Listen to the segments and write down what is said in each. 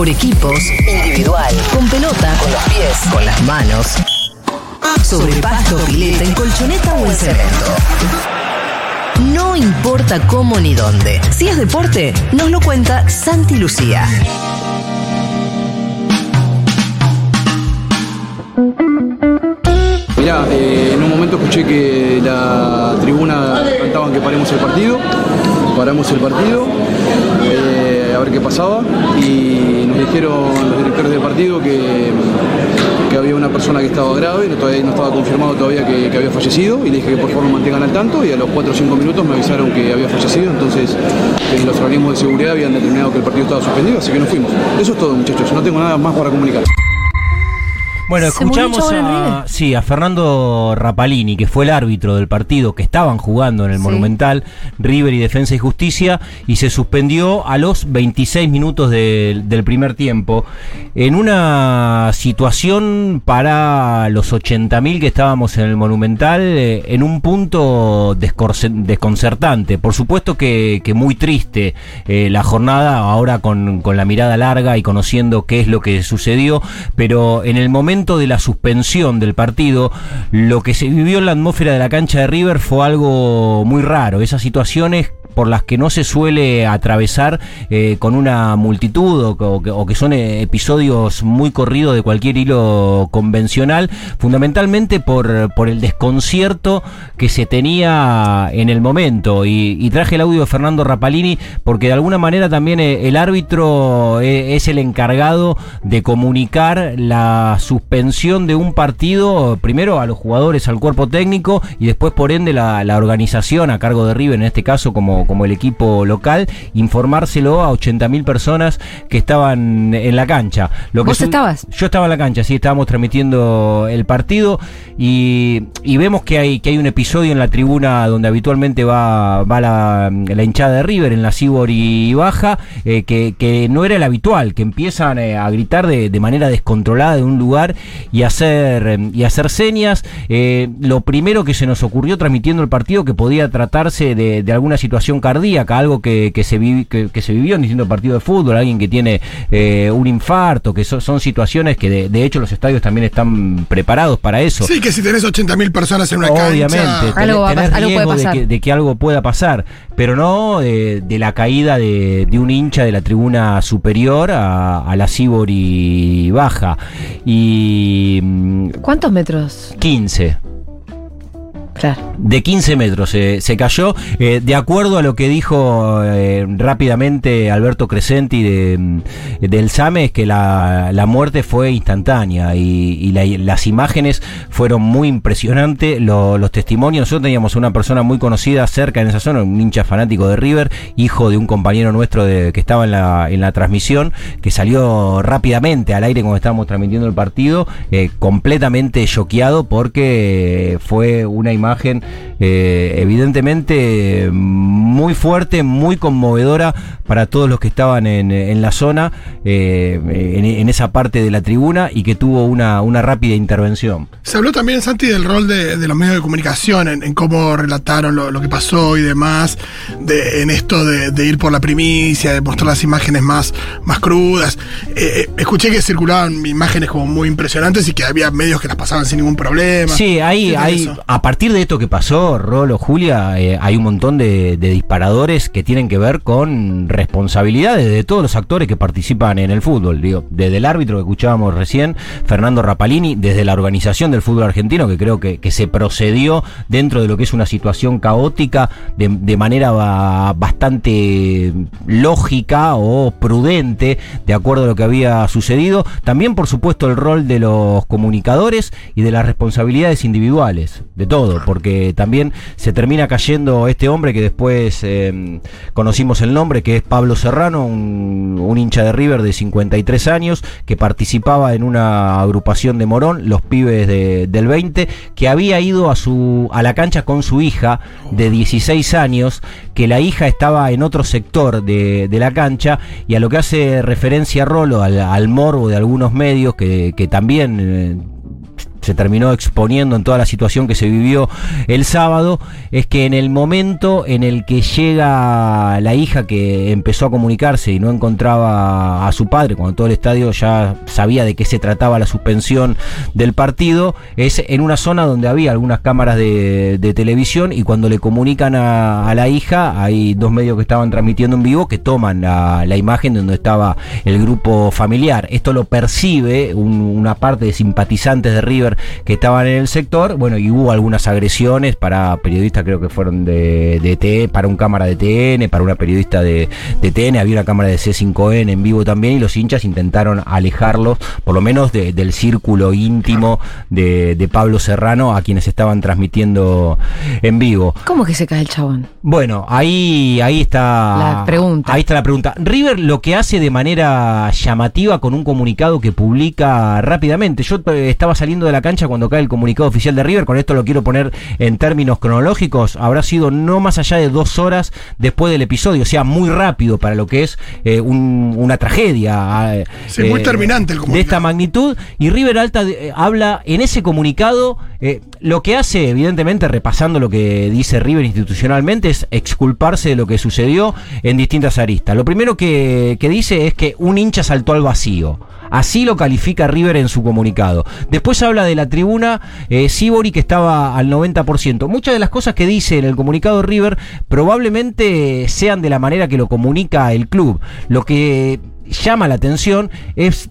por equipos, individual, con pelota, con los pies, con las manos, sobre pasto, pileta, en colchoneta o en cemento. No importa cómo ni dónde. Si es deporte, nos lo cuenta Santi Lucía. Mirá, eh, en un momento escuché que la tribuna cantaban que paremos el partido, paramos el partido, eh, a ver qué pasaba y dijeron los directores del partido que, que había una persona que estaba grave, no, todavía no estaba confirmado todavía que, había fallecido y le dije que por favor nos mantengan al tanto y a los 4 o 5 minutos me avisaron que había fallecido, entonces eh, los organismos de seguridad habían determinado que el partido estaba suspendido, así que nos fuimos. Eso es todo muchachos, no tengo nada más para comunicar. Bueno, escuchamos a, sí, a Fernando Rapalini, que fue el árbitro del partido que estaban jugando en el Sí. Monumental, River y Defensa y Justicia, y se suspendió a los 26 minutos del- del primer tiempo, en una situación para los 80.000 que estábamos en el Monumental, eh, en un punto desconcertante. Por supuesto que, que muy triste eh, la jornada, ahora con, con la mirada larga y conociendo qué es lo que sucedió, pero en el momento de la suspensión del partido, lo que se vivió en la atmósfera de la cancha de River fue algo muy raro. Esas situaciones por las que no se suele atravesar eh, con una multitud o, que- son eh, episodios muy corridos de cualquier hilo convencional, fundamentalmente por, por el desconcierto que se tenía en el momento. Y, traje el audio de Fernando Rapalini porque de alguna manera también eh, el árbitro es el encargado de comunicar la suspensión de un partido, primero a los jugadores, al cuerpo técnico y después por ende la, la organización a cargo de River, en este caso como, como el equipo local, informárselo a 80.000 personas que estaban en la cancha. Lo que ¿Vos estabas? Yo estaba en la cancha, sí, estábamos transmitiendo el partido y, y vemos que hay, que hay un episodio en la tribuna donde habitualmente va, va la, la hinchada de River, en la Sibori Baja, eh, que, que no era el habitual, que empiezan eh, a gritar de, de manera descontrolada de un lugar y hacer, eh, y hacer señas. Eh, lo primero que se nos ocurrió transmitiendo el partido que podía tratarse de, de alguna situación cardíaca, algo que, que se, vi- que, que se vivió en distintos partidos de fútbol, alguien que tiene eh, un infarto, que so- son situaciones que de, de hecho los estadios también están preparados para eso. Sí, que si tenés 80.000 personas en una Obviamente, cancha. Algo tenés pas- algo puede riesgo de que, de que algo pueda pasar, pero no de, de la caída de, de un hincha de la tribuna superior a, a la Sibori baja. Y mm, ¿Cuántos metros? 15. De 15 metros se cayó. Eh, de acuerdo a lo que dijo eh, rápidamente Alberto Crescenti de, mm, del SAME, es que la, la muerte fue instantánea y, y la- las imágenes fueron muy impresionantes. Lo- los testimonios, nosotros teníamos una persona muy conocida cerca en esa zona, un hincha fanático de River, hijo de un compañero nuestro que estaba en la, en la transmisión, que salió rápidamente al aire cuando estábamos transmitiendo el partido, eh, completamente choqueado porque fue una imagen eh, evidentemente muy fuerte, muy conmovedora para todos los que estaban en, en la zona, eh, en, en esa parte de la tribuna y que tuvo una, una rápida intervención. Se habló también, Santi, del rol de, de los medios de comunicación, en, en cómo relataron lo, lo que pasó y demás, de, en esto de, de ir por la primicia, de mostrar las imágenes más, más crudas. Eh, escuché que circulaban imágenes como muy impresionantes y que había medios que las pasaban sin ningún problema. Sí, ahí, ¿Qué tal hay, a partir de esto que pasó, Rolo, Julia, eh, hay un montón de, disparadores que tienen que ver con responsabilidades de todos los actores que participan en el fútbol. Digo, desde el árbitro que escuchábamos recién, Fernando Rapalini, desde la organización del fútbol argentino, que creo que, se procedió dentro de lo que es una situación caótica de, manera ba- bastante lógica o prudente, de acuerdo a lo que había sucedido. También, por supuesto, el rol de los comunicadores y de las responsabilidades individuales, de todo, porque también se termina cayendo este hombre que después eh, conocimos el nombre, que es Pablo Serrano, un, hincha de River de 53 años, que participaba en una agrupación de Morón, los pibes de- del 20, que había ido a, su, a la cancha con su hija de 16 años, que la hija estaba en otro sector de, de la cancha, y a lo que hace referencia Rolo, al, al morbo de algunos medios que, que también... eh, se terminó exponiendo en toda la situación que se vivió el sábado, es que en el momento en el que llega la hija que empezó a comunicarse y no encontraba a su padre, cuando todo el estadio ya sabía de qué se trataba la suspensión del partido, es en una zona donde había algunas cámaras de, de televisión y cuando le comunican a, la hija, hay dos medios que estaban transmitiendo en vivo que toman la, imagen donde estaba el grupo familiar. Esto lo percibe un- una parte de simpatizantes de River que estaban en el sector. Bueno, y hubo algunas agresiones para periodistas, creo que fueron de, de TN, para un cámara de TN, para una periodista de, de TN. Había una cámara de C5N en vivo también y los hinchas intentaron alejarlos, por lo menos de- del círculo íntimo de, de Pablo Serrano, a quienes estaban transmitiendo en vivo. ¿Cómo que se cae el chabón? Bueno, ahí, ahí está. La pregunta. Ahí está la pregunta. River lo que hace de manera llamativa con un comunicado que publica rápidamente. Yo eh, estaba saliendo de la cancha cuando cae el comunicado oficial de River. Con esto lo quiero poner en términos cronológicos. Habrá sido no más allá de dos horas después del episodio. O sea, muy rápido para lo que es eh, un- una tragedia. eh, Sí, muy terminante el De esta magnitud. Y River Alta eh, habla en ese comunicado. eh, lo que hace, evidentemente, repasando lo que dice River institucionalmente, es exculparse de lo que sucedió en distintas aristas. Lo primero que, que dice es que un hincha saltó al vacío. Así lo califica River en su comunicado. Después habla de la tribuna eh, Sibori que estaba al 90%. Muchas de las cosas que dice en el comunicado River probablemente sean de la manera que lo comunica el club. Lo que llama la atención es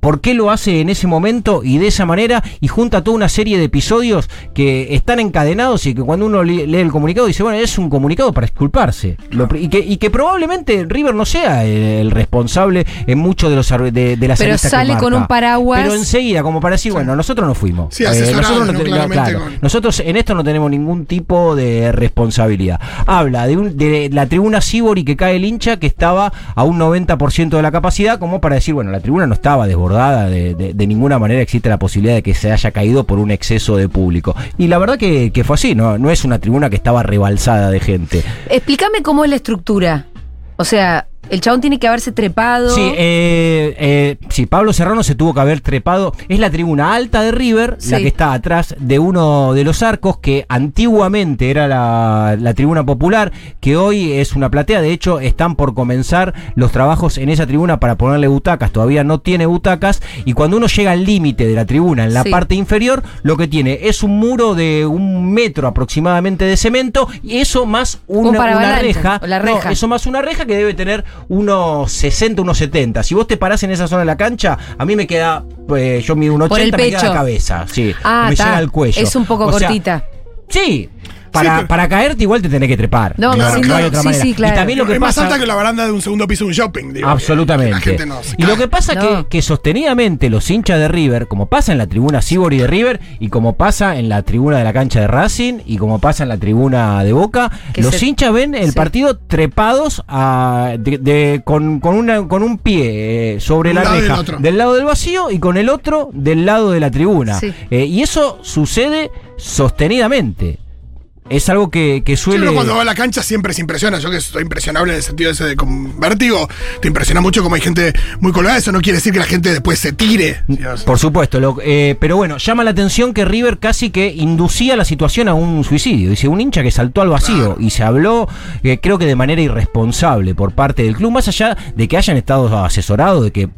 por qué lo hace en ese momento y de esa manera y junta toda una serie de episodios que están encadenados y que cuando uno lee el comunicado dice, bueno, es un comunicado para disculparse. Lo y, que, y que probablemente River no sea el, el responsable en muchos de los de, de las Pero que sale con un paraguas. Pero enseguida, como para decir, bueno, nosotros no fuimos. Sí, asesorado, nosotros, ¿no? Claramente con- nosotros en esto no tenemos ningún tipo de responsabilidad. Habla de, un- de la tribuna Sibori que cae el hincha que estaba a un 90% de la capacidad, como para decir, bueno, la tribuna no estaba desbordada, de, de- ninguna manera existe la posibilidad de que se haya caído por un exceso de público. Y la verdad que, que fue así, ¿no? no es una tribuna que estaba rebalsada de gente. Explícame cómo es la estructura. O sea, el chabón tiene que haberse trepado. Sí, eh, eh, sí, Pablo Serrano se tuvo que haber trepado. Es la tribuna alta de River, la que está atrás de uno de los arcos, que antiguamente era la, la tribuna popular, que hoy es una platea. De hecho, están por comenzar los trabajos en esa tribuna para ponerle butacas. Todavía no tiene butacas. Y cuando uno llega al límite de la tribuna, en la Sí. parte inferior, lo que tiene es un muro de un metro aproximadamente de cemento. Y eso más una, reja. la No, eso más una reja que debe tener unos 60, unos 70. Si vos te parás en esa zona de la cancha, a mí me queda, pues yo mido un Por el 80, me queda la cabeza. Sí, Ah, me está. llega al cuello. Es un poco O sea, cortita. sí. Para, para caerte igual te tenés que trepar. No, Claro, duda. hay otra sí, manera. sí, claro. Y también lo que es pasa, más alta que la baranda de un segundo piso de un shopping, digo. Absolutamente. Que la gente no se y lo que pasa No. que, que sostenidamente los hinchas de River, como pasa en la tribuna Sibori de River, y como pasa en la tribuna de la cancha de Racing, y como pasa en la tribuna de Boca, Que los se- hinchas ven el sí. partido trepados a- de- de- con, con una, con un pie eh, sobre Un la lado reja del lado del vacío y con el otro del lado de la tribuna. Sí. Eh, y eso sucede sostenidamente. Es algo que, que suele... uno cuando va a la cancha siempre se impresiona. Yo que estoy impresionable en el sentido ese de con vértigo, te impresiona mucho como hay gente muy colgada. Eso no quiere decir que la gente después se tire. Dios. Por supuesto, lo- eh, pero bueno, llama la atención que River casi que inducía la situación a un suicidio. Dice, un hincha que saltó al vacío y se habló, eh, creo que de manera irresponsable por parte del club, más allá de que hayan estado asesorados, de que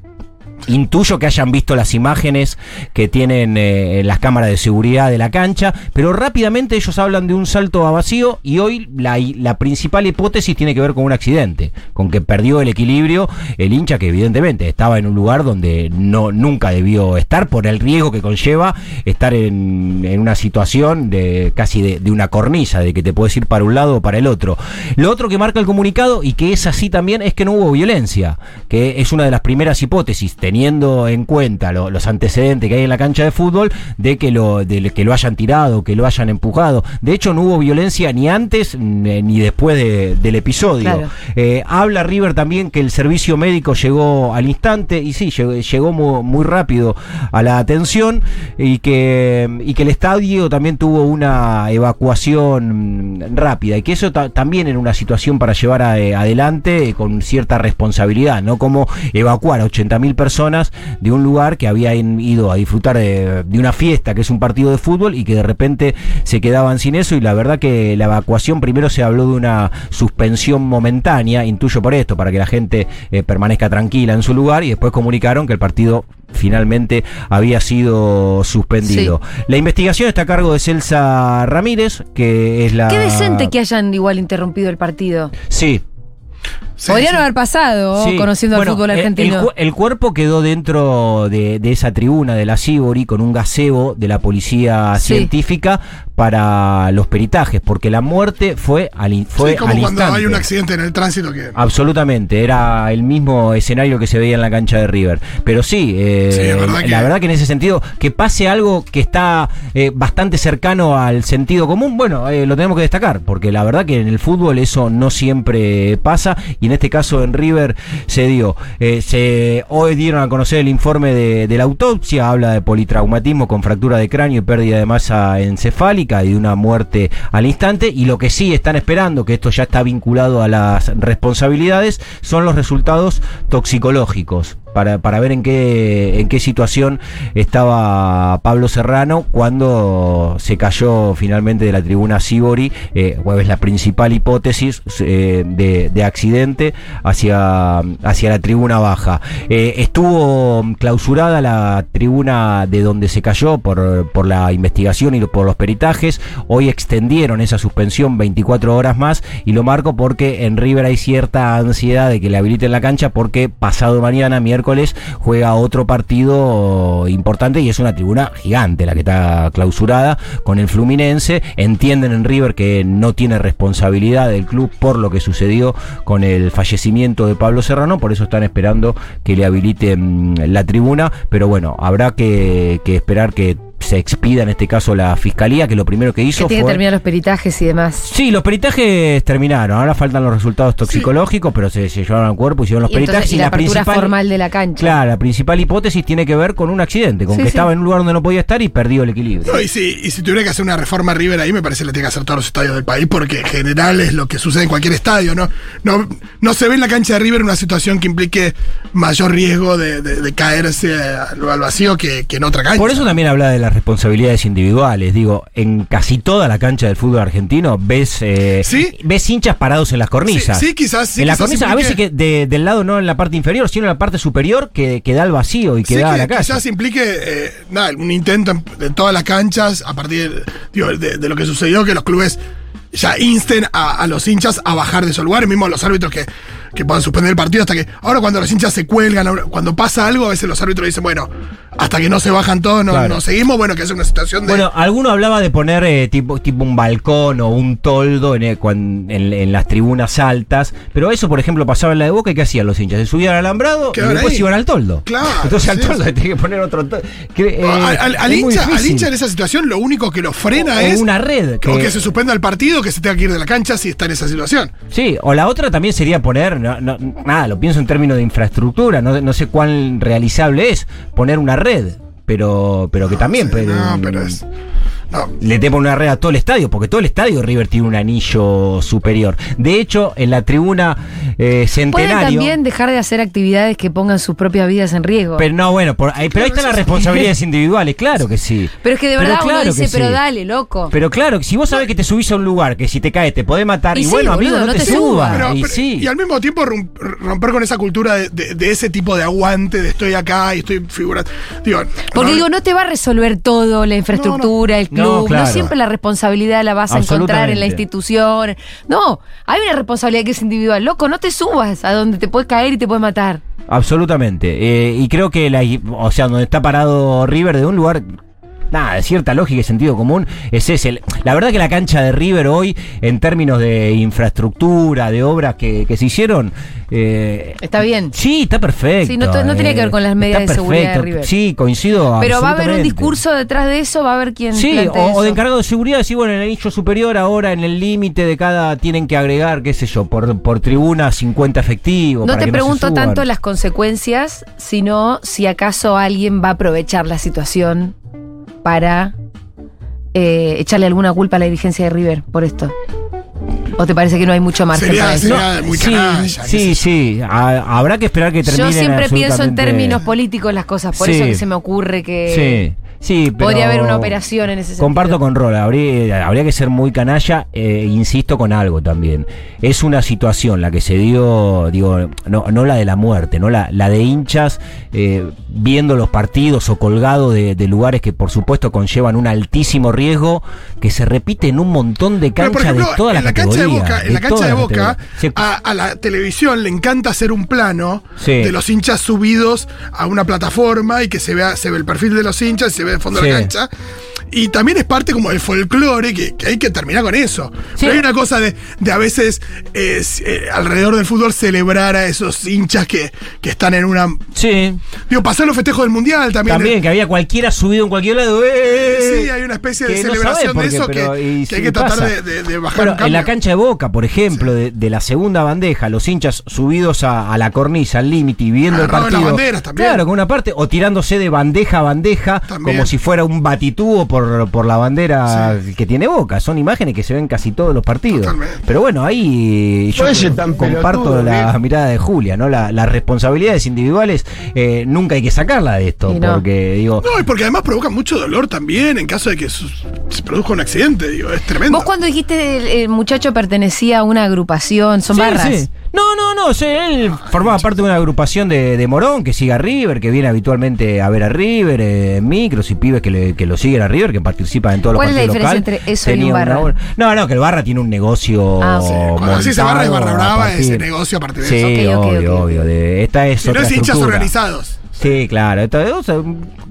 Intuyo que hayan visto las imágenes que tienen eh, las cámaras de seguridad de la cancha, pero rápidamente ellos hablan de un salto a vacío y hoy la, la principal hipótesis tiene que ver con un accidente, con que perdió el equilibrio el hincha que evidentemente estaba en un lugar donde no nunca debió estar por el riesgo que conlleva estar en, en una situación de casi de, de una cornisa, de que te puedes ir para un lado o para el otro. Lo otro que marca el comunicado y que es así también es que no hubo violencia, que es una de las primeras hipótesis, teniendo en cuenta lo- los antecedentes que hay en la cancha de fútbol de que lo de que lo hayan tirado, que lo hayan empujado. De hecho, no hubo violencia ni antes ni ni después de- del episodio. Claro. Eh, habla River también que el servicio médico llegó al instante y sí, llegó, llegó mu- muy, rápido a la atención y que, y que el estadio también tuvo una evacuación mm, rápida y que eso ta- también era una situación para llevar a- eh, adelante eh, con cierta responsabilidad, ¿no? Como evacuar a 80.000 personas personas de un lugar que habían ido a disfrutar de, de una fiesta, que es un partido de fútbol, y que de repente se quedaban sin eso. Y la verdad que la evacuación primero se habló de una suspensión momentánea, intuyo por esto, para que la gente eh, permanezca tranquila en su lugar, y después comunicaron que el partido finalmente había sido suspendido. La investigación está a cargo de Celsa Ramírez, que es la... Qué decente que hayan igual interrumpido el partido. Sí, Sí, Podrían sí. haber pasado Sí. conociendo Bueno, el fútbol argentino. El, cu- el cuerpo quedó dentro de, de esa tribuna de la Sibori con un gazebo de la policía Sí. científica para los peritajes, porque la muerte fue al, in- fue Sí, como al cuando instante. hay un accidente en el tránsito que. Absolutamente, era el mismo escenario que se veía en la cancha de River. Pero sí, eh, que- la verdad que en ese sentido, que pase algo que está eh, bastante cercano al sentido común, bueno, eh, lo tenemos que destacar, porque la verdad que en el fútbol eso no siempre pasa, y en este caso en River se dio. Eh, se, hoy dieron a conocer el informe de, de la autopsia, habla de politraumatismo con fractura de cráneo y pérdida de masa encefálica y de una muerte al instante, y lo que sí están esperando, que esto ya está vinculado a las responsabilidades, son los resultados toxicológicos. Para, para ver en qué, en qué situación estaba Pablo Serrano cuando se cayó finalmente de la tribuna Sibori, eh, la principal hipótesis eh, de, de accidente hacia, hacia la tribuna baja. Eh, estuvo clausurada la tribuna de donde se cayó por, por la investigación y por los peritajes. Hoy extendieron esa suspensión 24 horas más y lo marco porque en River hay cierta ansiedad de que le habiliten la cancha porque pasado mañana, miércoles, juega otro partido importante y es una tribuna gigante la que está clausurada con el Fluminense. Entienden en River que no tiene responsabilidad del club por lo que sucedió con el fallecimiento de Pablo Serrano, por eso están esperando que le habiliten la tribuna, pero bueno, habrá que esperar que se expida en este caso la fiscalía, que lo primero que que hizo tiene que fue... terminar los peritajes y demás. Sí, los peritajes terminaron. Ahora faltan los resultados toxicológicos, pero se, se llevaron al cuerpo, hicieron los Y, entonces, peritajes y la apertura formal de la cancha. Claro, la principal hipótesis tiene que ver con un accidente, con Sí, que sí. estaba en un lugar donde no podía estar y perdió el equilibrio. No, y, si, y si tuviera que hacer una reforma River ahí, me parece que la tiene que hacer todos los estadios del país, porque en general es lo que sucede en cualquier estadio, ¿no? No, no se ve en la cancha de River una situación que implique mayor riesgo de, de- de caerse al, al vacío que, que en otra cancha. Por eso también habla de las responsabilidades individuales. Digo, en casi toda la cancha del fútbol argentino ves, eh, Sí. ves hinchas parados en las cornisas. Sí, sí, quizás, sí, en la quizás cornisa, a veces que de- del lado no en la parte inferior, sino en la parte superior que, que da al vacío y que da a la calle. quizás implique eh, nada, un intento en, de todas las canchas a partir de, de lo que sucedió, que los clubes ya insten a, a los hinchas a bajar de esos lugares, mismo a los árbitros que, que puedan suspender el partido hasta que. Ahora cuando los hinchas se cuelgan, ahora, cuando pasa algo, a veces los árbitros dicen, bueno, hasta que no se bajan todos, no, Claro. no seguimos, bueno, que es una situación de. Bueno, alguno hablaba de poner eh, tipo, tipo un balcón o un toldo en, cuan- en- en las tribunas altas, pero eso, por ejemplo, pasaba en la de Boca y ¿qué hacían los hinchas? Se subían al alambrado y después ahí. iban al toldo. Claro, Entonces al toldo sí. tiene que poner otro toldo. Que, eh, al, al- hincha, al hincha en esa situación lo único que lo frena O es. una red, O que- que se suspenda el partido, que se tenga que ir de la cancha si está en esa situación. Sí, o la otra también sería poner, no- no- nada, lo pienso en términos de infraestructura, no, no sé cuán realizable es poner una red, pero, pero que también Sí, pero, no, pero es. No, le te una red a todo el estadio, porque todo el estadio River tiene un anillo superior. De hecho, en la tribuna eh, Pueden centenario. también dejar de hacer actividades que pongan sus propias vidas en riesgo. Pero no, bueno, por pero ahí están las responsabilidades individuales, claro que sí. Pero es que de verdad claro uno dice, pero sí. dale, loco. Pero claro, si vos sabés que te subís a un lugar que si te caes te podés matar, y, Y sí, bueno, amigo, boludo, no, no te, te subas. y pero- sí. y al mismo tiempo rom- romper con esa cultura de, de- de ese tipo de aguante, de estoy acá y estoy figurando. Digo, Porque no- digo, no te va a resolver todo, la infraestructura, el club. No, siempre la responsabilidad la vas a encontrar en la institución. No, hay una responsabilidad que es individual. Loco, no te subas a donde te puedes caer y te puedes matar. Absolutamente. Eh, y creo que, la, o sea, donde está parado River de un lugar. Nada, de cierta lógica y sentido común es ese. La verdad que la cancha de River hoy, en términos de infraestructura, de obras que, que se hicieron. eh, Está bien. Sí, está perfecto. Sí, no no tiene que ver con las medidas está de seguridad de. River. Sí, coincido. Pero va a haber un discurso detrás de eso, va a haber quien. Sí, o, o de encargado de seguridad, decir, bueno, en el anillo superior ahora en el límite de cada tienen que agregar, qué sé yo, por, por tribuna 50 efectivos. No para te que pregunto tanto las consecuencias, sino si acaso alguien va a aprovechar la situación para eh, echarle alguna culpa a la dirigencia de River por esto. ¿O te parece que no hay mucho margen Sería- para eso? sería muy sí, canalla, sí, sí. Ha- habrá que esperar que termine. Yo siempre pienso en términos políticos las cosas, por Sí. eso que se me ocurre que Sí, sí, pero podría haber una operación en ese sentido. Comparto con Rola, habría, habría que ser muy canalla, eh, insisto con algo también. Es una situación la que se dio, digo, no, no la de la muerte, no la, la de hinchas eh, viendo los partidos o colgado de, de lugares que por supuesto conllevan un altísimo riesgo que se repite en un montón de canchas ejemplo, de toda la en la cancha categoría. de Boca, en la cancha todas de Boca, a, a la televisión le encanta hacer un plano Sí. de los hinchas subidos a una plataforma y que se vea, se ve el perfil de los hinchas y se ve el fondo de la cancha. Y también es parte como del folclore que, que hay que terminar con eso. Sí. Pero hay una cosa de, de a veces eh, eh, alrededor del fútbol celebrar a esos hinchas que, que están en una. sí, Digo, pasar los festejos del mundial también. también que había cualquiera subido en cualquier lado. ¡eh! Sí, hay una especie de no celebración de eso que, pero- y que hay que tratar de, de- de bajar Bueno, un en la cancha de Boca, por ejemplo, de, de la segunda bandeja, los hinchas subidos a, a la cornisa, al límite y viendo el Agarraban las partido. banderas también. Claro, con una parte, o tirándose de bandeja a bandeja, También. como si fuera un batitúo por, por la bandera que tiene Boca. Son imágenes que se ven casi todos los partidos. Totalmente. Pero bueno, ahí yo comparto pelotudo, la mirada de Julia, ¿no? La- las responsabilidades individuales eh, nunca hay que sacarla de esto, Y no. porque digo. No, y porque además provoca mucho dolor también en caso de que se produzca un accidente, digo, es tremendo. Vos cuando dijiste el, el muchacho pertenecía a una agrupación, son Sí, barras. sí. No, no, no, él formaba parte de una agrupación de, de Morón que sigue a River, que viene habitualmente a ver a River, eh, micros y pibes que, le- que lo siguen a River, que participan en todos los ¿Cuál es la partidos diferencia locales. entre eso y un Barra? una- no, no, que el Barra tiene un negocio Ah, sí. Cuando decís se barra es barra brava, ese negocio a partir de Sí, eso. Ok, ok, obvio, obvio. de- esta es no otra es hinchas estructura. organizados. Sí, claro. Sea,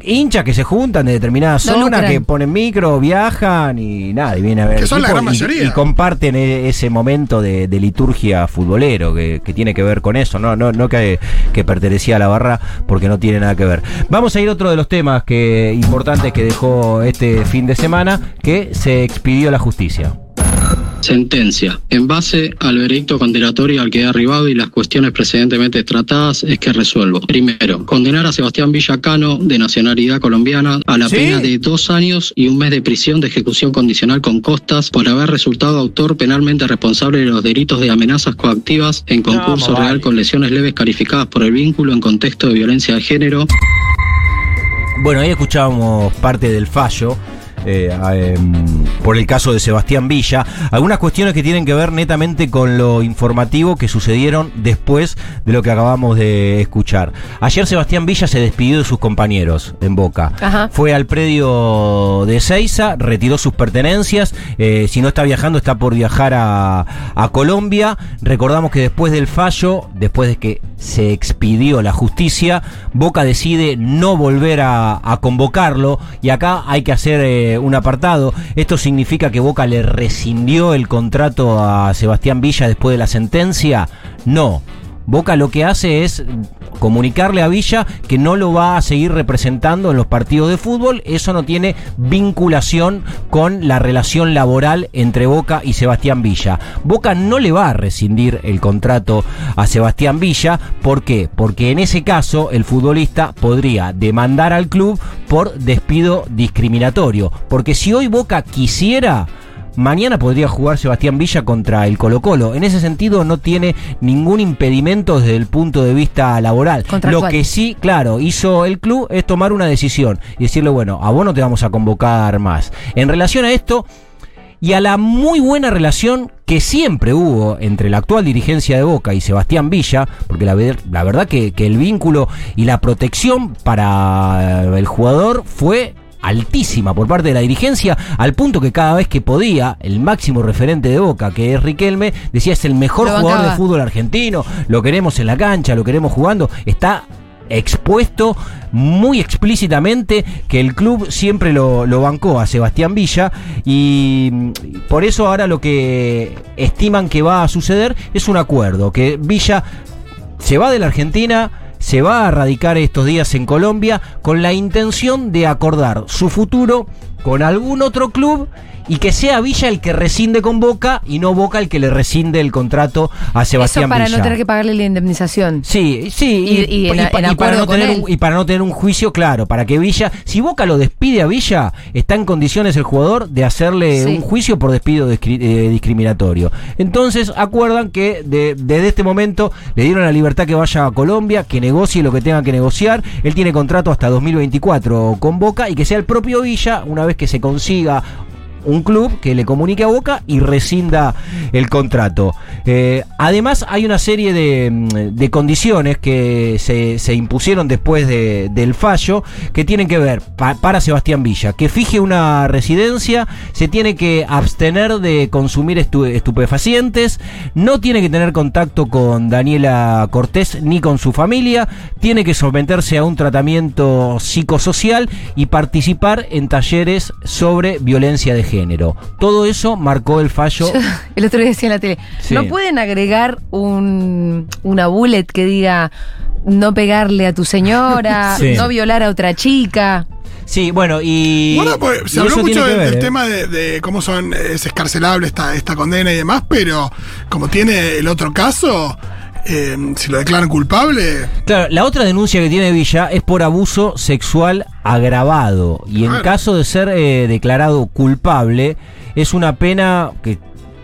hinchas que se juntan de No zonas, lucran. que ponen micro, viajan y nada, y vienen a ver. Que el son la gran mayoría. Y, comparten e- ese momento de, de liturgia futbolero que, que tiene que ver con eso, no, no, no que, que pertenecía a la barra porque no tiene nada que ver. Vamos a ir a otro de los temas que importantes que dejó este fin de semana, que se expidió la justicia. Sentencia. En base al veredicto condenatorio al que he arribado y las cuestiones precedentemente tratadas es que resuelvo. Primero, condenar a Sebastián Villacano, de nacionalidad colombiana, a la ¿Sí? pena de dos años y un mes de prisión de ejecución condicional con costas por haber resultado autor penalmente responsable de los delitos de amenazas coactivas en concurso No, real con lesiones leves calificadas por el vínculo en contexto de violencia de género. Bueno, ahí escuchábamos parte del fallo. Eh, em, por el caso de Sebastián Villa, algunas cuestiones que tienen que ver netamente con lo informativo que sucedieron después de lo que acabamos de escuchar. Ayer Sebastián Villa se despidió de sus compañeros en Boca. Ajá. Fue al predio de Seiza, retiró sus pertenencias. eh, si no está viajando, está por viajar a, a Colombia. Recordamos que después del fallo, después de que se expidió la justicia, Boca decide no volver a, a convocarlo. Y acá hay que hacer eh, un apartado. Esto significa que Boca le rescindió el contrato a Sebastián Villa después de la sentencia. No. Boca lo que hace es comunicarle a Villa que no lo va a seguir representando en los partidos de fútbol. Eso no tiene vinculación con la relación laboral entre Boca y Sebastián Villa. Boca no le va a rescindir el contrato a Sebastián Villa. ¿Por qué? Porque en ese caso el futbolista podría demandar al club por despido discriminatorio. Porque si hoy Boca quisiera... Mañana podría jugar Sebastián Villa contra el Colo Colo. En ese sentido no tiene ningún impedimento desde el punto de vista laboral. Lo que sí, claro, hizo el club es tomar una decisión y decirle, bueno, a vos no te vamos a convocar más. En relación a esto y a la muy buena relación que siempre hubo entre la actual dirigencia de Boca y Sebastián Villa, porque la, ver- la verdad que, que el vínculo y la protección para el jugador fue altísima por parte de la dirigencia, al punto que cada vez que podía, el máximo referente de Boca, que es Riquelme, decía es el mejor Lo jugador de fútbol argentino, lo queremos en la cancha, lo queremos jugando, está expuesto muy explícitamente que el club siempre lo, lo bancó a Sebastián Villa y mm, por eso ahora lo que estiman que va a suceder es un acuerdo, que Villa se va de la Argentina, se va a radicar estos días en Colombia con la intención de acordar su futuro con algún otro club y que sea Villa el que rescinde con Boca y no Boca el que le rescinde el contrato a Sebastián Eso para Villa. no tener que pagarle la indemnización. Sí, sí, Y- y en- en para no tener un, y para no tener un juicio claro, para que Villa, si Boca lo despide a Villa, está en condiciones el jugador de hacerle Sí. un juicio por despido eh, discriminatorio. Entonces acuerdan que de- desde este momento le dieron la libertad que vaya a Colombia, que negocie lo que tenga que negociar. Él tiene contrato hasta 2024 con Boca y que sea el propio Villa, una vez que se consiga un club que le comunique a Boca y rescinda el contrato. Eh, además, hay una serie de, mm, de condiciones que se, se impusieron después de- del fallo que tienen que ver pa- para Sebastián Villa, que fije una residencia, se tiene que abstener de consumir estu- estupefacientes, no tiene que tener contacto con Daniela Cortés ni con su familia, tiene que someterse a un tratamiento psicosocial y participar en talleres sobre violencia de género. Todo eso marcó el fallo. El otro día decía en la tele, Sí. ¿no pueden agregar un, una bullet que diga no pegarle a tu señora, Sí. no violar a otra chica? Sí, bueno, y. Bueno, pues, y se habló mucho del, ver, del ¿eh? tema de, de cómo son es escarcelable esta, esta condena y demás, pero como tiene el otro caso, eh, si lo declaran culpable, Claro, la otra denuncia que tiene Villa es por abuso sexual agravado. Y en caso de ser eh, declarado culpable, es una pena que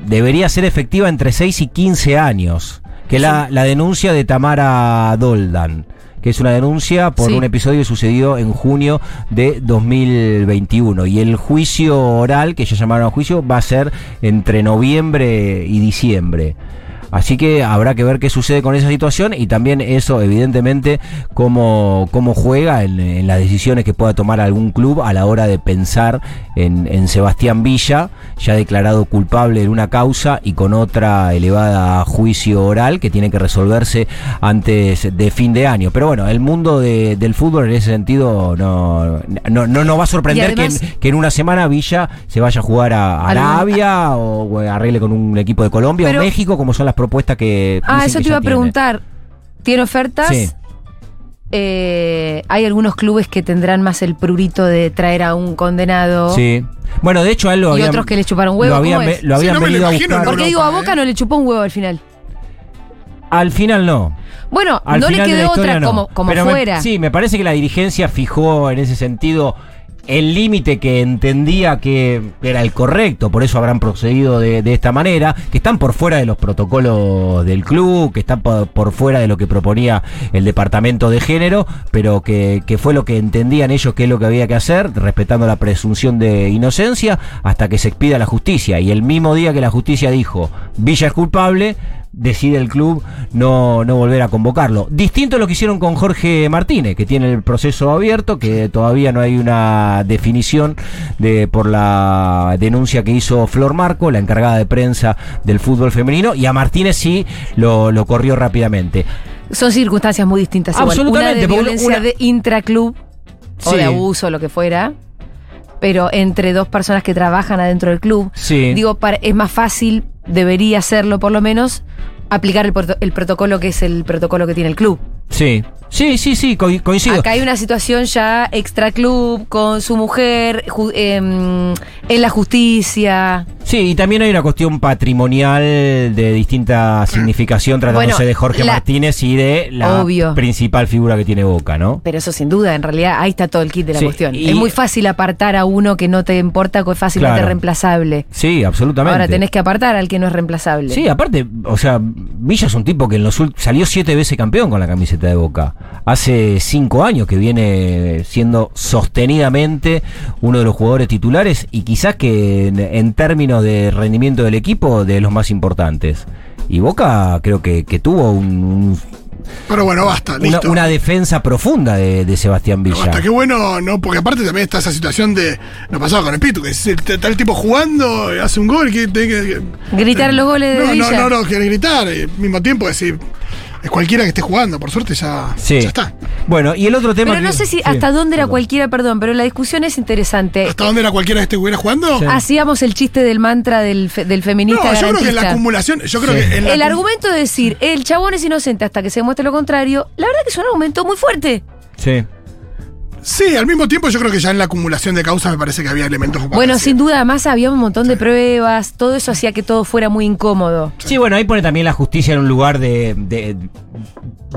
debería ser efectiva entre 6 y 15 años. Que la, la denuncia de Tamara Doldan. Que es una denuncia por Sí. un episodio que sucedió en junio de 2021. Y el juicio oral, que ya llamaron a juicio, va a ser entre noviembre y diciembre. Así que habrá que ver qué sucede con esa situación y también eso, evidentemente, cómo, cómo juega en, en las decisiones que pueda tomar algún club a la hora de pensar en, en Sebastián Villa, ya declarado culpable en una causa y con otra elevada a juicio oral que tiene que resolverse antes de fin de año. Pero bueno, el mundo de- del fútbol en ese sentido no, no, no nos va a sorprender además- que, en, que en una semana Villa se vaya a jugar a Algún- Arabia o, o arregle con un equipo de Colombia Pero- o México, como son las propuestas que. Ah, eso que te iba a tiene. preguntar. ¿Tiene ofertas? Sí. Eh, hay algunos clubes que tendrán más el prurito de traer a un condenado. Sí. Bueno, de hecho a él lo Y habían. otros que le chuparon huevo, Lo habían, ¿cómo ve- es? lo Sí, habían no me lo venido a buscar. Porque digo, a eh. Boca no le chupó un huevo al final. Al final no. Bueno, Al no le quedó otra no. como, como Pero me- fuera. sí, me parece que la dirigencia fijó en ese sentido el límite que entendía que era el correcto, por eso habrán procedido de, esta manera, que están por fuera de los protocolos del club, que están por, por fuera de lo que proponía el departamento de género, pero que, que fue lo que entendían ellos que es lo que había que hacer, respetando la presunción de inocencia, hasta que se expida la justicia. Y el mismo día que la justicia dijo, Villa es culpable, decide el club no, no volver a convocarlo. Distinto a lo que hicieron con Jorge Martínez, que tiene el proceso abierto, que todavía no hay una definición de por la denuncia que hizo Flor Marco, la encargada de prensa del fútbol femenino, y a Martínez sí lo, lo corrió rápidamente. Son circunstancias muy distintas. igual. Absolutamente, Una de violencia una- de intraclub o de abuso, lo que fuera. Pero entre dos personas que trabajan adentro del club. Sí. Digo, para- es más fácil, debería serlo por lo menos, aplicar el, el protocolo que es el protocolo que tiene el club. Sí, sí, sí, sí, co- coincido. Acá hay una situación ya extra club con su mujer em, en la justicia. Sí, y también hay una cuestión patrimonial de distinta significación tratándose Bueno, de Jorge la- Martínez y de la Obvio. principal figura que tiene Boca, ¿no? Pero eso sin duda, en realidad ahí está todo el kit de la Sí, cuestión. Es muy fácil apartar a uno que no te importa, que es fácilmente Claro. reemplazable. Sí, absolutamente. Ahora tenés que apartar al que no es reemplazable. Sí, aparte, o sea, Villa es un tipo que en los salió siete veces campeón con la camiseta de Boca. Hace cinco años que viene siendo sostenidamente uno de los jugadores titulares y quizás que en, términos de rendimiento del equipo de los más importantes. Y Boca creo que, tuvo un- pero bueno, basta, una, listo. una defensa profunda de, de Sebastián Villa. Basta, qué bueno, ¿no? Porque aparte también está esa situación de. Lo pasaba con el Pitu, que si está el tipo jugando, eh, hace un gol, que. Gritar los goles de no, Villa. No, no, no, quiere gritar. y al mismo tiempo decir. Es cualquiera que esté jugando, por suerte ya, Sí. ya está. Bueno, y el otro tema. Pero no que- sé si sí, hasta dónde era perdón. cualquiera, perdón, pero la discusión es interesante. ¿Hasta dónde era cualquiera que estuviera jugando? Sí. Hacíamos el chiste del mantra del, fe- del No, feminista yo creo que en la acumulación. Yo creo Sí. que en la El argumento de decir el chabón es inocente hasta que se demuestre lo contrario, la verdad que es un argumento muy fuerte. Sí. Sí, al mismo tiempo yo creo que ya en la acumulación de causas me parece que había elementos Bueno, sin duda, además había un montón de pruebas, todo eso hacía que todo fuera muy incómodo. Sí, bueno, ahí pone también la justicia en un lugar de, de,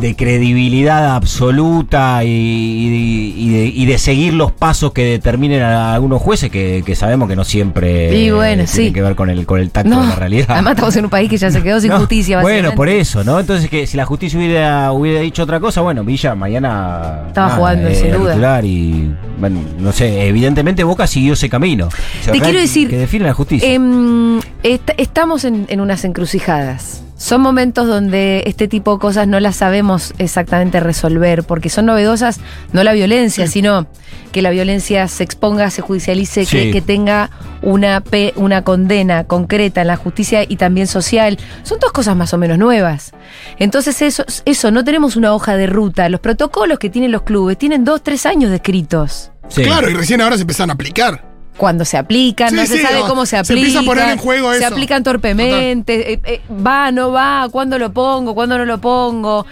de credibilidad absoluta y, y- y de, y de seguir los pasos que determinen a algunos jueces que, que sabemos que no siempre Y bueno, tienen sí. que ver con el, con el tacto No, de la realidad. además estamos en un país que ya se quedó sin No, justicia. Bueno, por eso, ¿no? Entonces, que si la justicia hubiera, hubiera dicho otra cosa, bueno, Villa mañana. Estaba jugando, sin era duda. Y, bueno, no sé, evidentemente Boca siguió ese camino. O sea, Te quiero decir, Que define la justicia. Em, est- estamos en, en unas encrucijadas. Son momentos donde este tipo de cosas no las sabemos exactamente resolver, porque son novedosas, no la violencia, sino que la violencia se exponga, se judicialice, que, Sí. que tenga una, pe- una condena concreta en la justicia y también social. Son dos cosas más o menos nuevas. Entonces eso, eso no tenemos una hoja de ruta. Los protocolos que tienen los clubes tienen dos, tres años descritos. Sí. Claro, y recién ahora se empiezan a aplicar. cuando se aplican, Sí, no se sabe no, cómo se se aplican. empieza a poner en juego Se eso. aplican torpemente, eh, eh, va, no va, cuándo lo pongo, cuándo no lo pongo.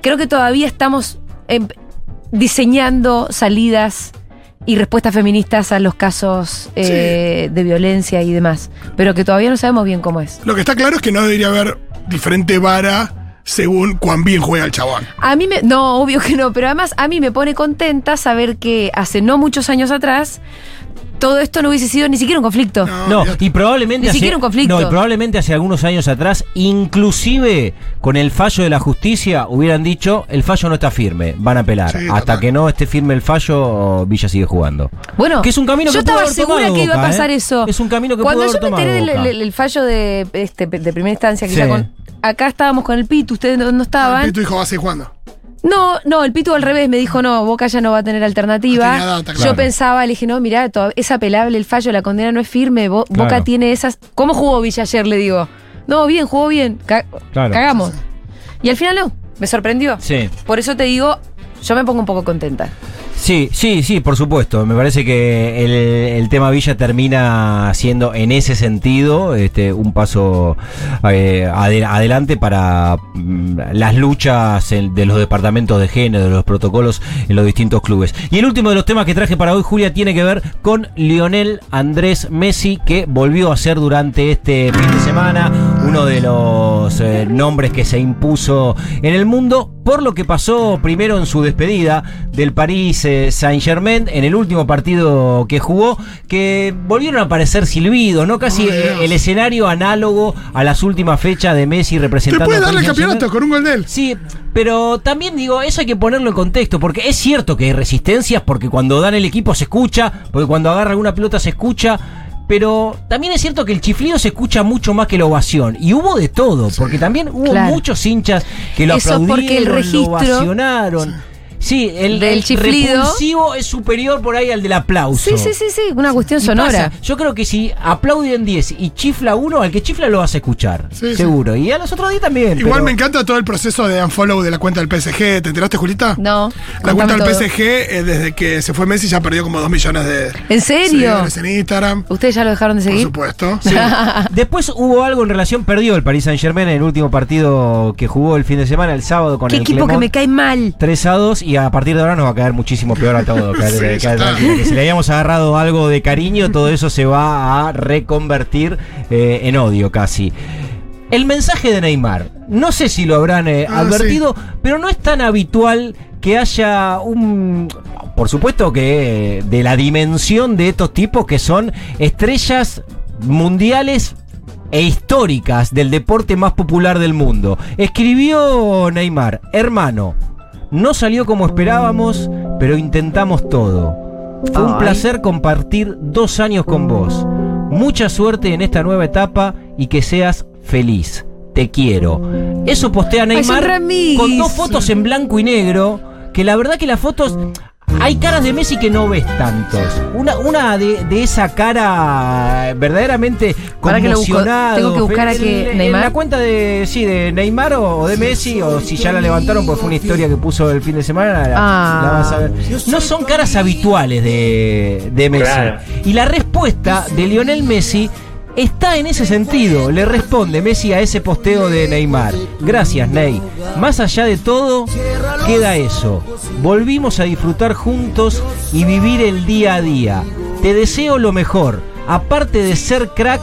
Creo que todavía estamos em, diseñando salidas y respuestas feministas a los casos eh, de violencia y demás, pero que todavía no sabemos bien cómo es. Lo que está claro es que no debería haber diferente vara según cuán bien juega el chabón. A mí me. No, obvio que no, pero además a mí me pone contenta saber que hace no muchos años atrás todo esto no hubiese sido ni siquiera un conflicto. No, y probablemente Ni hace, siquiera un conflicto. No, y probablemente hace algunos años atrás, inclusive con el fallo de la justicia, hubieran dicho el fallo no está firme, van a apelar. Sí, Hasta total. que no esté firme el fallo, Villa sigue jugando. Bueno, Que es un camino yo que estaba segura que iba a pasar ¿eh? eso. Es un camino que Cuando pudo haber yo me enteré tomado del Boca. del- del fallo de, este, de primera instancia, que Sí. ya con, acá estábamos con el Pitu, ustedes no, no estaban. Tu hijo va a seguir jugando. No, no, el Pitu al revés me dijo, no, Boca ya no va a tener alternativa. No tenía data, claro. Yo pensaba, le dije, no, mirá, es apelable el fallo, la condena no es firme, Bo- Claro. Boca tiene esas... ¿Cómo jugó Villa ayer? Le digo. No, bien, jugó bien, ca- Claro. cagamos. Y al final no, me sorprendió. Sí. Por eso te digo, yo me pongo un poco contenta. Sí, sí, sí, por supuesto. Me parece que el, el tema Villa termina siendo en ese sentido este, un paso eh, ade- adelante para mm, las luchas en- de los departamentos de género, de los protocolos en los distintos clubes. Y el último de los temas que traje para hoy, Julia, tiene que ver con Lionel Andrés Messi, que volvió a ser durante este fin de semana uno de los eh, nombres que se impuso en el mundo por lo que pasó primero en su despedida del París eh, Saint Germain en el último partido que jugó, que volvieron a aparecer silbidos, ¿no? Casi el, escenario análogo a las últimas fechas de Messi Te representando puede al darle el campeonato con un gol de él. Sí, pero también digo, eso hay que ponerlo en contexto, porque es cierto que hay resistencias, porque cuando dan el equipo se escucha, porque cuando agarra alguna pelota se escucha, pero también es cierto que el chiflido se escucha mucho más que la ovación, y hubo de todo, porque también hubo Claro. muchos hinchas que lo Eso aplaudieron, porque el registro lo ovacionaron. Sí, el, del el chiflido- repulsivo es superior por ahí al del aplauso. Sí, sí, sí, sí, una cuestión sonora. pasa, yo creo que si aplauden 10 y chifla uno, al que chifla lo vas a escuchar. Sí, sí. seguro. Y a los otros 10 también. Igual pero- me encanta todo el proceso de unfollow de la cuenta del PSG. ¿Te enteraste, Julita? No. La cuenta del todo. PSG, eh, desde que se fue Messi, ya perdió como 2 millones de ¿En serio? en Instagram. ¿Ustedes ya lo dejaron de Por seguir? supuesto. Después hubo algo en relación, perdió el Paris Saint Germain en el último partido que jugó el fin de semana, el sábado con Qué el equipo que me cae mal. 3 a 2 y a partir de ahora nos va a caer muchísimo peor a todo. caer- Sí, caer ya está. tranquilo, que si le habíamos agarrado algo de cariño, todo eso se va a reconvertir eh, en odio casi. El mensaje de Neymar, no sé si lo habrán eh, Ah, advertido, pero no es tan habitual que haya un... Por supuesto que eh, de la dimensión de estos tipos que son estrellas mundiales e históricas del deporte más popular del mundo. Escribió Neymar, hermano, no salió como esperábamos, pero intentamos todo. Fue un placer compartir dos años con vos. Mucha suerte en esta nueva etapa y que seas feliz. Te quiero. Eso postea Neymar con dos fotos en blanco y negro. Que la verdad que las fotos. Hay caras de Messi que no ves tantos. Una, una de, de esa cara verdaderamente Para que lo busco. conmocionado. Tengo que buscar a En- que en Neymar- la cuenta de sí de Neymar o, o de Messi o si ya la levantaron porque fue una historia que puso el fin de semana la, Ah. la vas a ver. No son caras habituales de, de Messi. Claro. Y la respuesta de Lionel Messi está en ese sentido, le responde Messi a ese posteo de Neymar. Gracias, Ney. Más allá de todo, queda eso. Volvimos a disfrutar juntos y vivir el día a día. Te deseo lo mejor. Aparte de ser crack,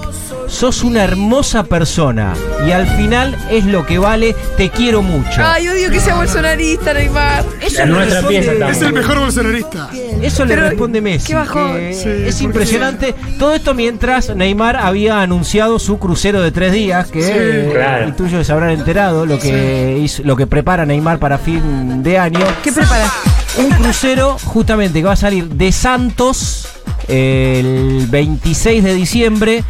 sos una hermosa persona. Y al final es lo que vale. Te quiero mucho. Ay, odio que sea bolsonarista, Neymar. Eso le nuestra responde- pieza. Es el mejor bolsonarista. Eso le responde Messi. qué bajón. que Sí, es impresionante. Todo esto mientras Neymar había anunciado su crucero de tres días, que Sí. eh, Claro. y tuyos se habrán enterado lo que hizo- lo que prepara Neymar para fin de año. ¿Qué preparas? Un crucero justamente que va a salir de Santos el 26 de diciembre,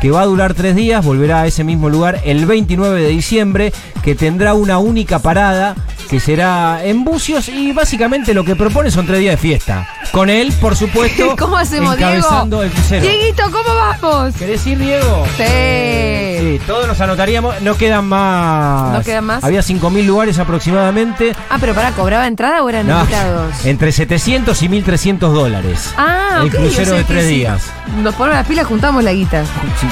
que va a durar tres días, volverá a ese mismo lugar el 29 de diciembre, que tendrá una única parada, que será en Bucios, y básicamente lo que propone son tres días de fiesta. Con él, por supuesto, ¿Cómo hacemos, encabezando Diego? el crucero. Dieguito, ¿cómo vamos? ¿Querés ir, Diego? Sí. Sí, todos nos anotaríamos, no quedan más. ¿No quedan más? Había 5.000 lugares aproximadamente. Ah, pero para, ¿cobraba entrada o eran No, invitados? entre 700 y 1.300 dólares. Ah, el crucero de tres días. Nos ponemos las pilas, juntamos la guita. Sí,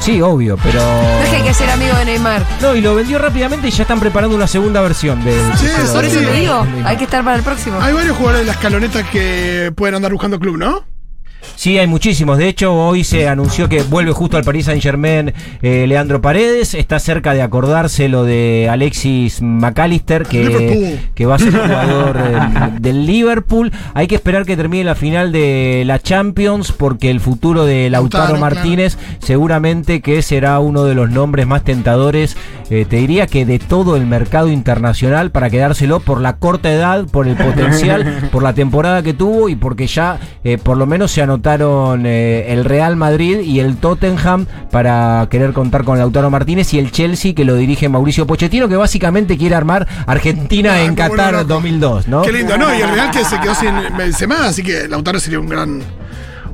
sí, obvio, pero. No es que hay que ser amigo de Neymar. No, y lo vendió rápidamente y ya están preparando una segunda versión del Sí, Por de- eso te digo, hay que estar para el próximo. Hay varios jugadores de la escaloneta que pueden andar buscando club, ¿no? Sí, hay muchísimos. De hecho, hoy se anunció que vuelve justo al Paris Saint Germain Leandro Paredes. Está cerca de acordarse lo de Alexis McAllister, que, que va a ser jugador eh, del Liverpool. Hay que esperar que termine la final de la Champions, porque el futuro de Lautaro, Lautaro, Martínez seguramente que será uno de los nombres más tentadores, eh, te diría que de todo el mercado internacional para quedárselo por la corta edad, por el potencial, por la temporada que tuvo y porque ya eh, por lo menos se anotaron eh, el Real Madrid y el Tottenham para querer contar con Lautaro Martínez y el Chelsea que lo dirige Mauricio Pochettino que básicamente quiere armar Argentina Ah, en Qatar loco. 2002, ¿no? Qué lindo, ¿no? Y el Real que se quedó sin Benzema, así que Lautaro sería un gran...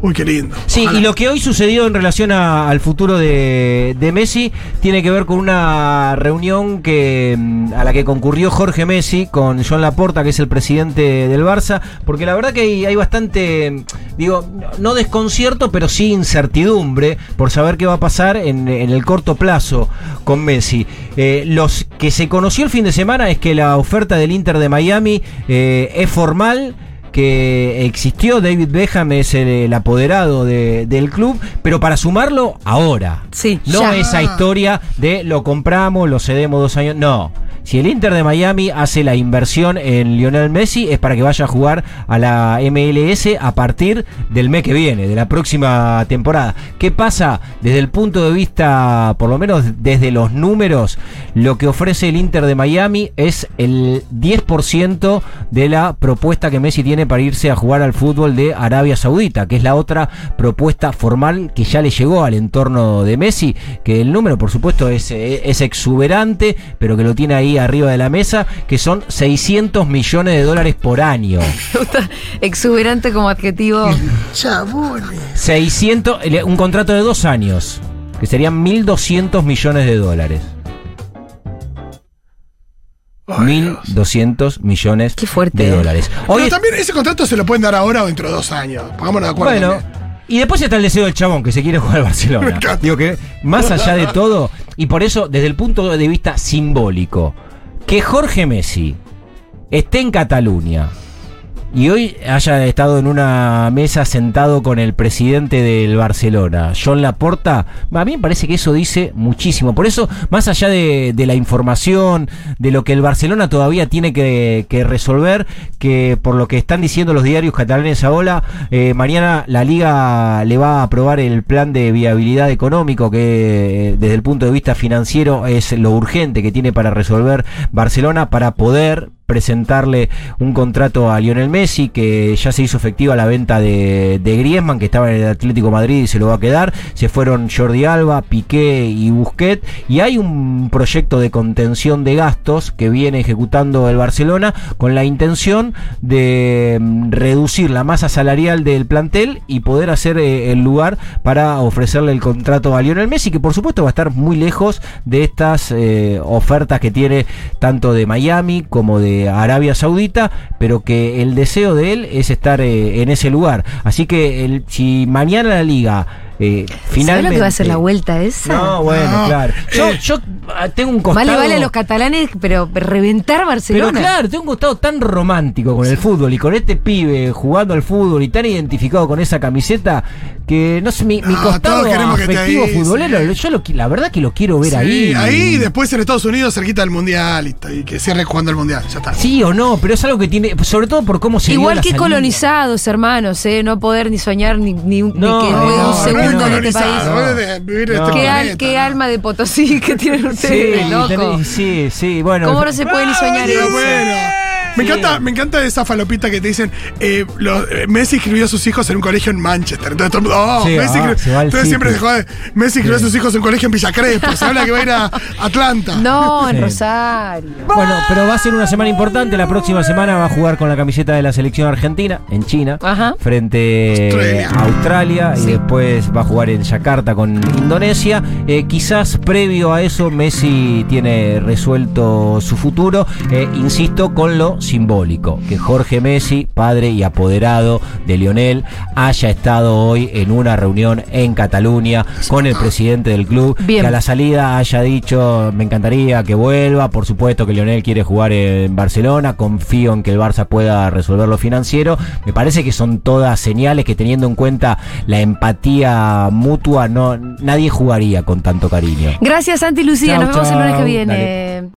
Uy, qué lindo. Sí, Ojalá. y lo que hoy sucedió en relación a- al futuro de, de Messi tiene que ver con una reunión que mm, a la que concurrió Jorge Messi con John Laporta, que es el presidente del Barça, porque la verdad que hay, hay bastante, mm, digo, no desconcierto, pero sí incertidumbre por saber qué va a pasar en, en el corto plazo con Messi. Eh, los que se conoció el fin de semana es que la oferta del Inter de Miami eh, es formal que existió, David Beckham es el, el apoderado de- del club, pero para sumarlo ahora. Sí, No ya. esa historia de lo compramos, lo cedemos dos años. No. Si el Inter de Miami hace la inversión en Lionel Messi es para que vaya a jugar a la MLS a partir del mes que viene, de la próxima temporada. ¿Qué pasa desde el punto de vista, por lo menos desde los números? Lo que ofrece el Inter de Miami es el 10% de la propuesta que Messi tiene para irse a jugar al fútbol de Arabia Saudita, que es la otra propuesta formal que ya le llegó al entorno de Messi, que el número por supuesto es, eh, exuberante, pero que lo tiene ahí arriba de la mesa, que son 600 millones de dólares por año. Me gusta exuberante como adjetivo. Chabones. 600, ele- un contrato de dos años, que serían 1.200 millones de dólares. Ay, Dios. 1.200 millones Qué fuerte, de eh. dólares. Pero también ese contrato se lo pueden dar ahora o dentro de dos años. Pongámonos de acuerdo. bueno, también. y después está el deseo del chabón que se quiere jugar al Barcelona. Digo que más allá de todo, y por eso desde el punto de vista simbólico, que Jorge Messi esté en Cataluña y hoy haya estado en una mesa sentado con el presidente del Barcelona, John Laporta, a mí me parece que eso dice muchísimo. Por eso, más allá de, de la información, de lo que el Barcelona todavía tiene que, que resolver, que por lo que están diciendo los diarios catalanes ahora, eh, mañana la liga le va a aprobar el plan de viabilidad económico, que eh, desde el punto de vista financiero es lo urgente que tiene para resolver Barcelona para poder presentarle un contrato a Lionel Messi, que ya se hizo efectiva la venta de, de Griezmann, que estaba en el Atlético Madrid y se lo va a quedar. Se fueron Jordi Alba, Piqué y Busquets. Y hay un proyecto de contención de gastos que viene ejecutando el Barcelona con la intención de mm, reducir la masa salarial del plantel y poder hacer eh, el lugar para ofrecerle el contrato a Lionel Messi, que por supuesto va a estar muy lejos de estas eh, ofertas que tiene tanto de Miami como de Arabia Saudita, pero que el deseo de él es estar eh, en ese lugar. Así que el- si mañana la liga eh, ¿Sabes lo que va a ser la vuelta esa? No, bueno, No. claro. Yo, Eh, yo ah, tengo un costado. Más le vale a los catalanes, pero reventar Pero Barcelona. claro, tengo un costado tan romántico con el fútbol y con este pibe jugando al fútbol y tan identificado con esa camiseta que no sé, mi, mi No, costado que esté afectivo futbolero, yo lo, la verdad que lo quiero ver Sí, ahí. ahí y después en Estados Unidos cerquita del Mundial y, y que cierre jugando el Mundial. Ya está. Sí o no, pero es algo que tiene, sobre todo por cómo se dio Igual la que salida. colonizados, hermanos, ¿eh? No poder ni soñar ni, ni, ni No, que no, juegue no, un no, segundo en este país. este ¿Qué, alma de Potosí que tienen Sí, ustedes, loco. tenés- sí, sí, bueno. ¿Cómo no se puede ni soñar Pero eso? bueno. Me encanta, me encanta esa falopita que te dicen, eh, lo- eh, Messi escribió a sus hijos en un colegio en Manchester. Entonces todo el mundo, oh, Sí, Messi ah, escribió- se va al Entonces siempre se City. jode, Messi escribió a sus hijos en un colegio en Villa Crespo. Se habla que va a ir a Atlanta. No, en Sí. Rosario. Bueno, pero va a ser una semana importante. La próxima semana va a jugar con la camiseta de la selección argentina en China, Ajá. frente Australia. a Australia, y después va a jugar en Yakarta con Indonesia. Eh, quizás previo a eso Messi tiene resuelto su futuro. Eh, insisto con lo simbólico, que Jorge Messi, padre y apoderado de Lionel, haya estado hoy en una reunión en Cataluña con el presidente del club, Bien. que a la salida haya dicho, me encantaría que vuelva, por supuesto que Lionel quiere jugar en Barcelona, confío en que el Barça pueda resolver lo financiero, me parece que son todas señales que teniendo en cuenta la empatía mutua, no nadie jugaría con tanto cariño. Gracias, Santi Lucía. Chau, Nos vemos el lunes que viene. Dale.